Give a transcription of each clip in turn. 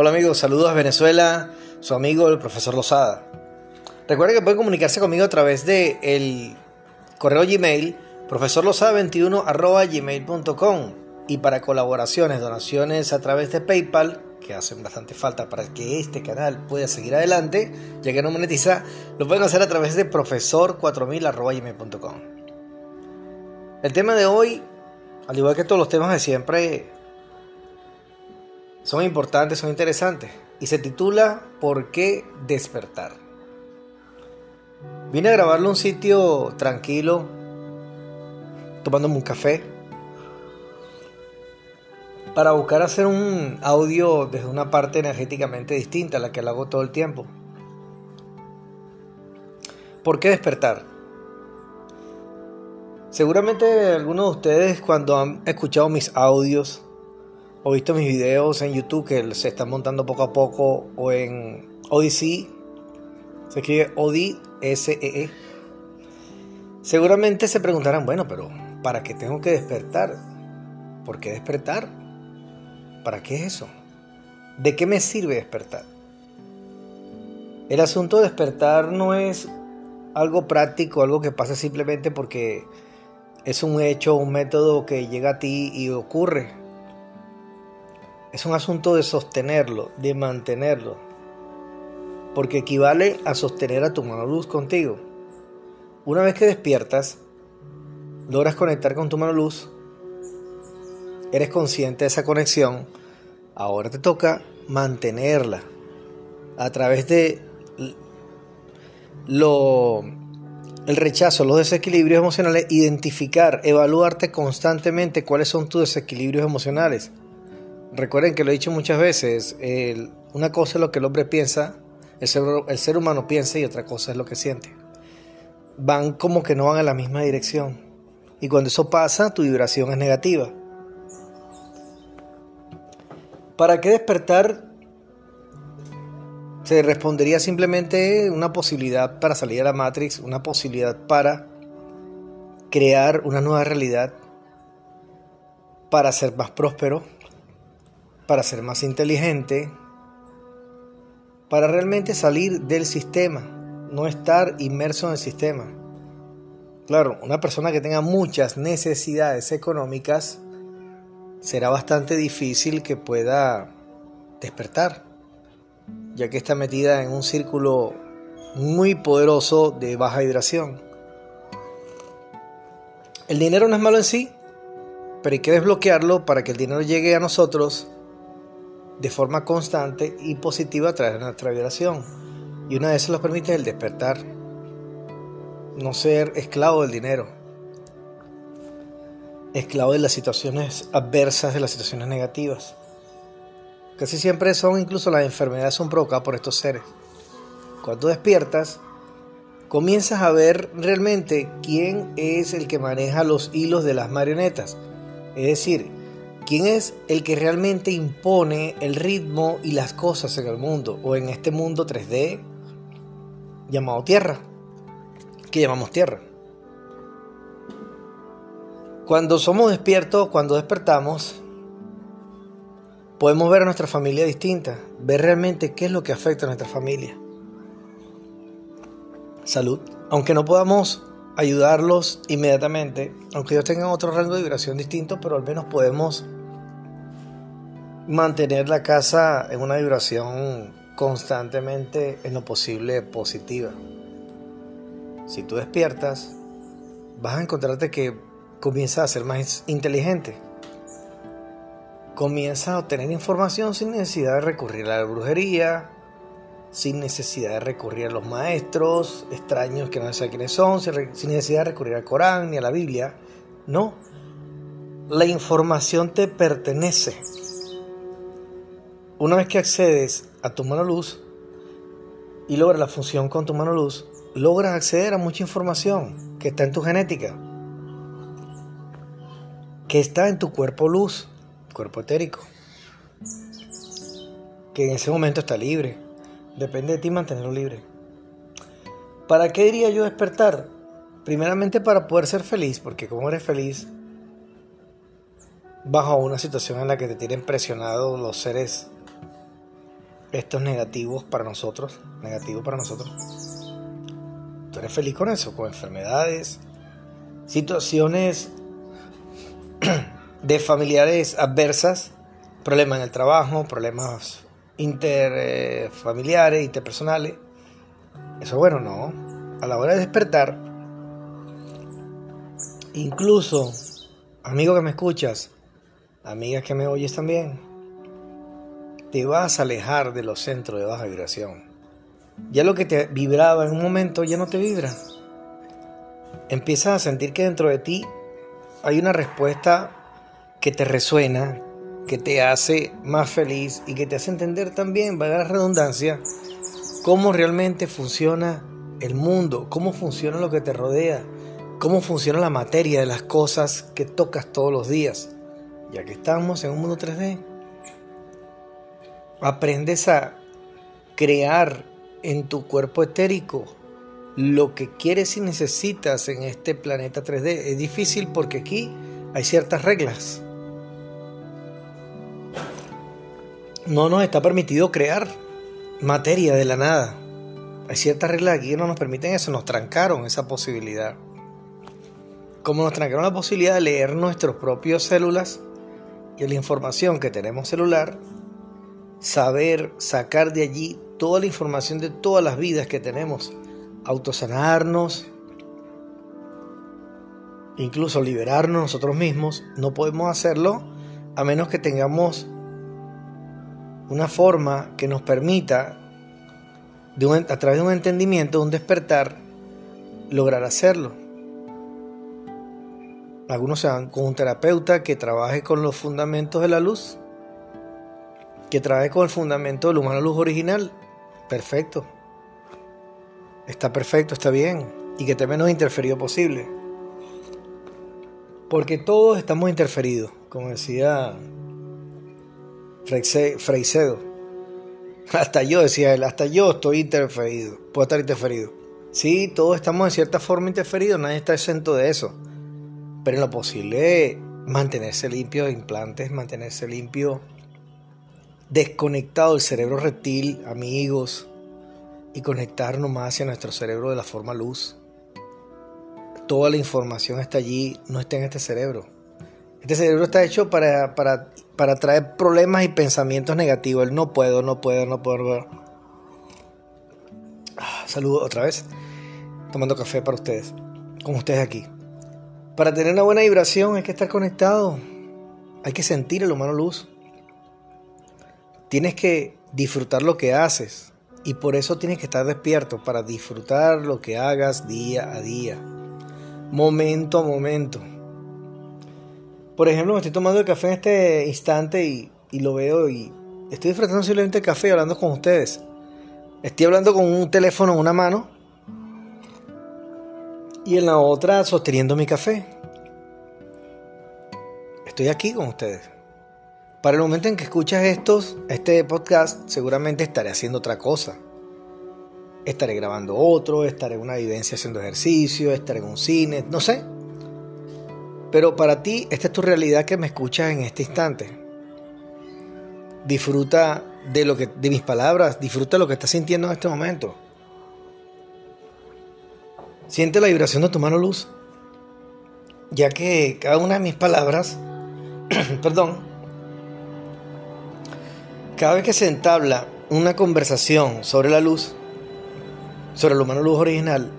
Hola amigos, saludos a Venezuela, su amigo el profesor Lozada. Recuerden que pueden comunicarse conmigo a través de el correo Gmail profesorlosada21 gmail.com y para colaboraciones, donaciones a través de PayPal, que hacen bastante falta para que este canal pueda seguir adelante, ya que no monetiza, lo pueden hacer a través de profesor4000 gmail.com. El tema de hoy, al igual que todos los temas de siempre, son importantes, son interesantes. Y se titula ¿Por qué despertar? Vine a grabarlo un sitio tranquilo, tomándome un café, para buscar hacer un audio desde una parte energéticamente distinta a la que hago todo el tiempo. ¿Por qué despertar? Seguramente algunos de ustedes cuando han escuchado mis audios o visto mis videos en YouTube que se están montando poco a poco o en Odyssey, se escribe O-D-S-E-E. E. Seguramente se preguntarán, bueno, pero ¿para qué tengo que despertar? ¿Por qué despertar? ¿Para qué es eso? ¿De qué me sirve despertar? El asunto de despertar no es algo práctico, algo que pasa simplemente porque es un hecho, un método que llega a ti y ocurre. Es un asunto de sostenerlo, de mantenerlo. Porque equivale a sostener a tu mano luz contigo. Una vez que despiertas, logras conectar con tu mano luz, eres consciente de esa conexión, ahora te toca mantenerla a través de lo el rechazo, los desequilibrios emocionales, identificar, evaluarte constantemente cuáles son tus desequilibrios emocionales. Recuerden que lo he dicho muchas veces, una cosa es lo que el hombre piensa, el ser, el ser humano piensa y otra cosa es lo que siente. Van como que no van a la misma dirección. Y cuando eso pasa, tu vibración es negativa. ¿Para qué despertar? Se respondería simplemente una posibilidad para salir a la Matrix, una posibilidad para crear una nueva realidad, para ser más próspero, para ser más inteligente, para realmente salir del sistema, no estar inmerso en el sistema. Claro, una persona que tenga muchas necesidades económicas, será bastante difícil que pueda despertar, ya que está metida en un círculo muy poderoso de baja vibración. El dinero no es malo en sí, pero hay que desbloquearlo para que el dinero llegue a nosotros de forma constante y positiva a través de nuestra vibración. Y una de esas lo permite el despertar. No ser esclavo del dinero. Esclavo de las situaciones adversas, de las situaciones negativas. Casi siempre son, incluso las enfermedades son provocadas por estos seres. Cuando despiertas, comienzas a ver realmente quién es el que maneja los hilos de las marionetas. Es decir, ¿Quién es el que realmente impone el ritmo y las cosas en el mundo o en este mundo 3D llamado Tierra? que llamamos Tierra? Cuando somos despiertos, cuando despertamos, podemos ver a nuestra familia distinta, ver realmente qué es lo que afecta a nuestra familia. Salud. Aunque no podamos ayudarlos inmediatamente, aunque ellos tengan otro rango de vibración distinto, pero al menos podemos mantener la casa en una vibración constantemente en lo posible positiva. Si tú despiertas, vas a encontrarte que comienzas a ser más inteligente. Comienzas a obtener información sin necesidad de recurrir a la brujería, sin necesidad de recurrir a los maestros extraños que no sé quiénes son, sin necesidad de recurrir al Corán ni a la Biblia. No, la información te pertenece una vez que accedes a tu mano luz y logras la función con tu mano luz, logras acceder a mucha información que está en tu genética, que está en tu cuerpo luz, cuerpo etérico, que en ese momento está libre. Depende de ti mantenerlo libre. ¿Para qué diría yo despertar? Primeramente para poder ser feliz, porque como eres feliz, bajo una situación en la que te tienen presionado los seres estos negativos para nosotros, negativo para nosotros. ¿Tú eres feliz con eso? Con enfermedades, situaciones de familiares adversas, problemas en el trabajo, problemas interfamiliares, interpersonales. Eso bueno, no. A la hora de despertar, incluso, amigo que me escuchas, amigas que me oyes también, te vas a alejar de los centros de baja vibración. Ya lo que te vibraba en un momento ya no te vibra. Empiezas a sentir que dentro de ti hay una respuesta que te resuena, que te hace más feliz y que te hace entender también, valga la redundancia, cómo realmente funciona el mundo, cómo funciona lo que te rodea, cómo funciona la materia de las cosas que tocas todos los días, ya que estamos en un mundo 3D. Aprendes a crear en tu cuerpo etérico lo que quieres y necesitas en este planeta 3D. Es difícil porque aquí hay ciertas reglas. No nos está permitido crear materia de la nada. Hay ciertas reglas aquí que no nos permiten eso, nos trancaron esa posibilidad. Como nos trancaron la posibilidad de leer nuestras propias células y la información que tenemos celular, saber sacar de allí toda la información de todas las vidas que tenemos, autosanarnos, incluso liberarnos nosotros mismos, no podemos hacerlo a menos que tengamos una forma que nos permita, a través de un entendimiento, un despertar, lograr hacerlo. Algunos se van con un terapeuta que trabaje con los fundamentos de la luz, que trabaje con el fundamento del humano luz original. Perfecto. Está perfecto, está bien. Y que esté menos interferido posible. Porque todos estamos interferidos, como decía Freicedo. Hasta yo, decía él, hasta yo estoy interferido, puedo estar interferido. Sí, todos estamos en cierta forma interferidos, nadie está exento de eso. Pero en lo posible, mantenerse limpio de implantes, mantenerse limpio, desconectado del cerebro reptil, amigos, y conectarnos más hacia nuestro cerebro de la forma luz. Toda la información está allí, no está en este cerebro. Este cerebro está hecho para, para para traer problemas y pensamientos negativos. El no puedo, no puedo, no puedo. Ah, saludo otra vez. Tomando café para ustedes. Con ustedes aquí. Para tener una buena vibración hay que estar conectado. Hay que sentir el humano luz. Tienes que disfrutar lo que haces. Y por eso tienes que estar despierto para disfrutar lo que hagas día a día. Momento a momento. Por ejemplo, me estoy tomando el café en este instante y, lo veo y estoy disfrutando simplemente el café hablando con ustedes. Estoy hablando con un teléfono en una mano y en la otra sosteniendo mi café. Estoy aquí con ustedes. Para el momento en que escuchas estos, este podcast, seguramente estaré haciendo otra cosa. Estaré grabando otro, estaré en una vivencia haciendo ejercicio, estaré en un cine, no sé. Pero para ti, esta es tu realidad que me escuchas en este instante. Disfruta de, lo que, de mis palabras, disfruta de lo que estás sintiendo en este momento. Siente la vibración de tu mano luz, ya que cada una de mis palabras, perdón, cada vez que se entabla una conversación sobre la luz, sobre el humano luz original,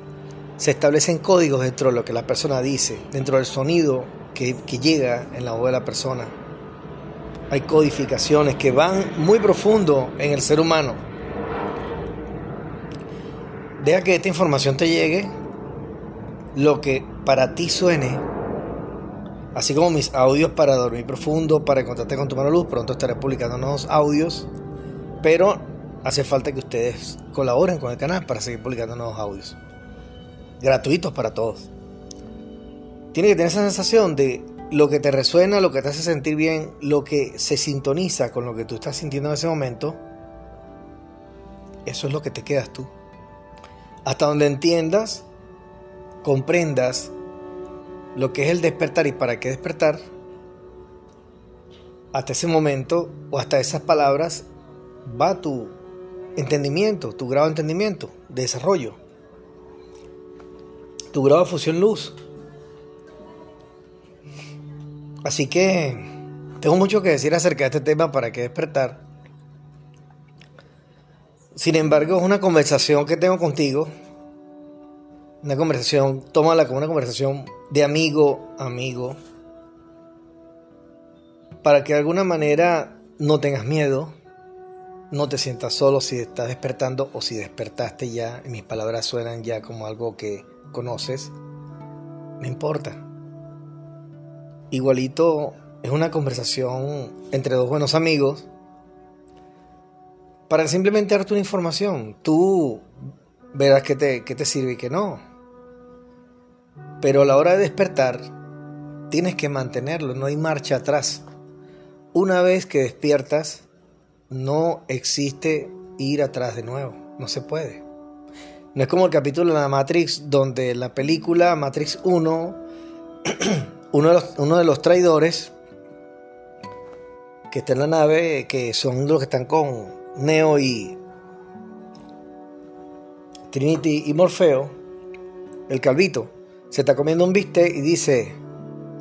se establecen códigos dentro de lo que la persona dice, dentro del sonido que, llega en la voz de la persona. Hay codificaciones que van muy profundo en el ser humano. Deja que esta información te llegue, lo que para ti suene, así como mis audios para dormir profundo, para encontrarte con tu mano luz. Pronto estaré publicando nuevos audios, pero hace falta que ustedes colaboren con el canal para seguir publicando nuevos audios gratuitos para todos. Tiene que tener esa sensación de lo que te resuena, lo que te hace sentir bien, lo que se sintoniza con lo que tú estás sintiendo en ese momento. Eso es lo que te quedas tú. Hasta donde entiendas, comprendas lo que es el despertar y para qué despertar, hasta ese momento o hasta esas palabras va tu entendimiento, tu grado de entendimiento, de desarrollo, tu grado de fusión luz. Así que tengo mucho que decir acerca de este tema para que despertar. Sin embargo, es una conversación que tengo contigo. Una conversación, tómala como una conversación de amigo amigo. Para que de alguna manera no tengas miedo, no te sientas solo si estás despertando o si despertaste ya, mis palabras suenan ya como algo que conoces. No importa. Igualito es una conversación entre dos buenos amigos para simplemente darte una información. Tú verás te, te sirve y qué no. Pero a la hora de despertar, tienes que mantenerlo, no hay marcha atrás. Una vez que despiertas, no existe ir atrás de nuevo, no se puede. No es como el capítulo de la Matrix, donde la película Matrix 1, uno de los, uno de los traidores que está en la nave, que son los que están con Neo y Trinity y Morfeo, el calvito, se está comiendo un bistec y dice,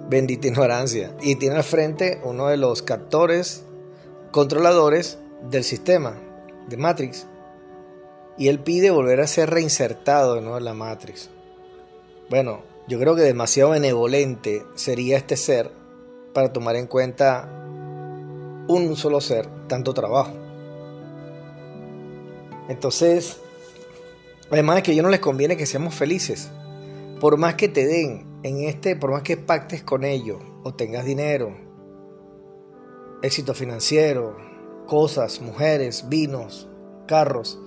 bendita ignorancia. Y tiene al frente uno de los captores, controladores del sistema de Matrix. Y él pide volver a ser reinsertado en la Matrix. Bueno, yo creo que demasiado benevolente sería este ser para tomar en cuenta un solo ser, tanto trabajo. Entonces, además de que yo no les conviene que seamos felices, por más que te den en este, por más que pactes con ellos o tengas dinero, éxito financiero, cosas, mujeres, vinos, carros,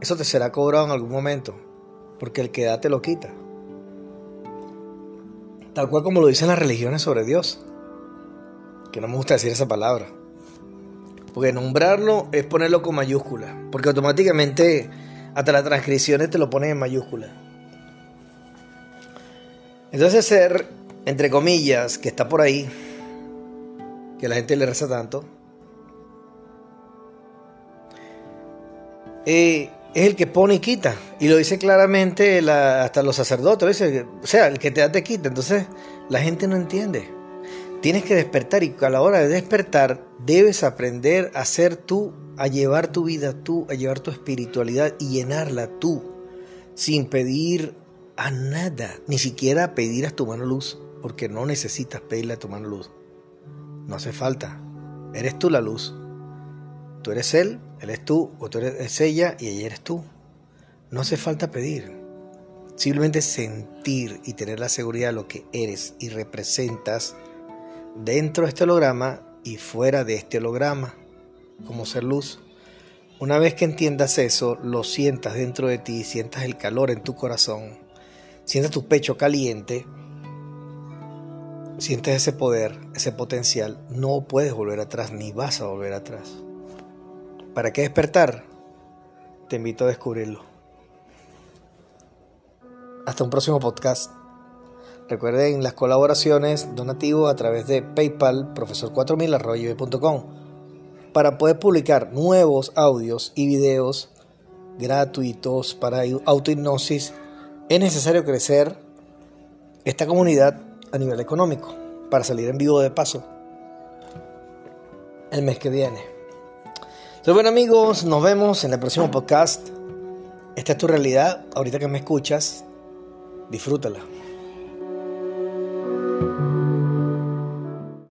eso te será cobrado en algún momento, porque el que da te lo quita. Tal cual como lo dicen las religiones sobre Dios, que no me gusta decir esa palabra. Porque nombrarlo es ponerlo con mayúscula. Porque automáticamente hasta las transcripciones te lo ponen en mayúscula. Entonces ser, entre comillas, que está por ahí, que la gente le reza tanto, eh, es el que pone y quita. Y lo dice claramente hasta los sacerdotes. o sea, el que te da te quita. Entonces la gente no entiende. Tienes que despertar y a la hora de despertar debes aprender a ser tú, a llevar tu vida tú, a llevar tu espiritualidad y llenarla tú, sin pedir a nada, ni siquiera pedir a tu mano luz, porque no necesitas pedirle a tu mano luz. No hace falta. Eres tú la luz. Tú eres él, él es tú, o tú eres ella y ella eres tú. No hace falta pedir. Simplemente sentir y tener la seguridad de lo que eres y representas dentro de este holograma y fuera de este holograma, como ser luz. Una vez que entiendas eso, lo sientas dentro de ti, sientas el calor en tu corazón, sientas tu pecho caliente, sientes ese poder, ese potencial, no puedes volver atrás ni vas a volver atrás. ¿Para qué despertar? Te invito a descubrirlo. Hasta un próximo podcast. Recuerden las colaboraciones donativo a través de PayPal profesor4000 para poder publicar nuevos audios y videos gratuitos para autohipnosis. Es necesario crecer esta comunidad a nivel económico para salir en vivo de paso el mes que viene. Entonces, bueno amigos, nos vemos en el próximo podcast. Esta es tu realidad. Ahorita que me escuchas, disfrútala.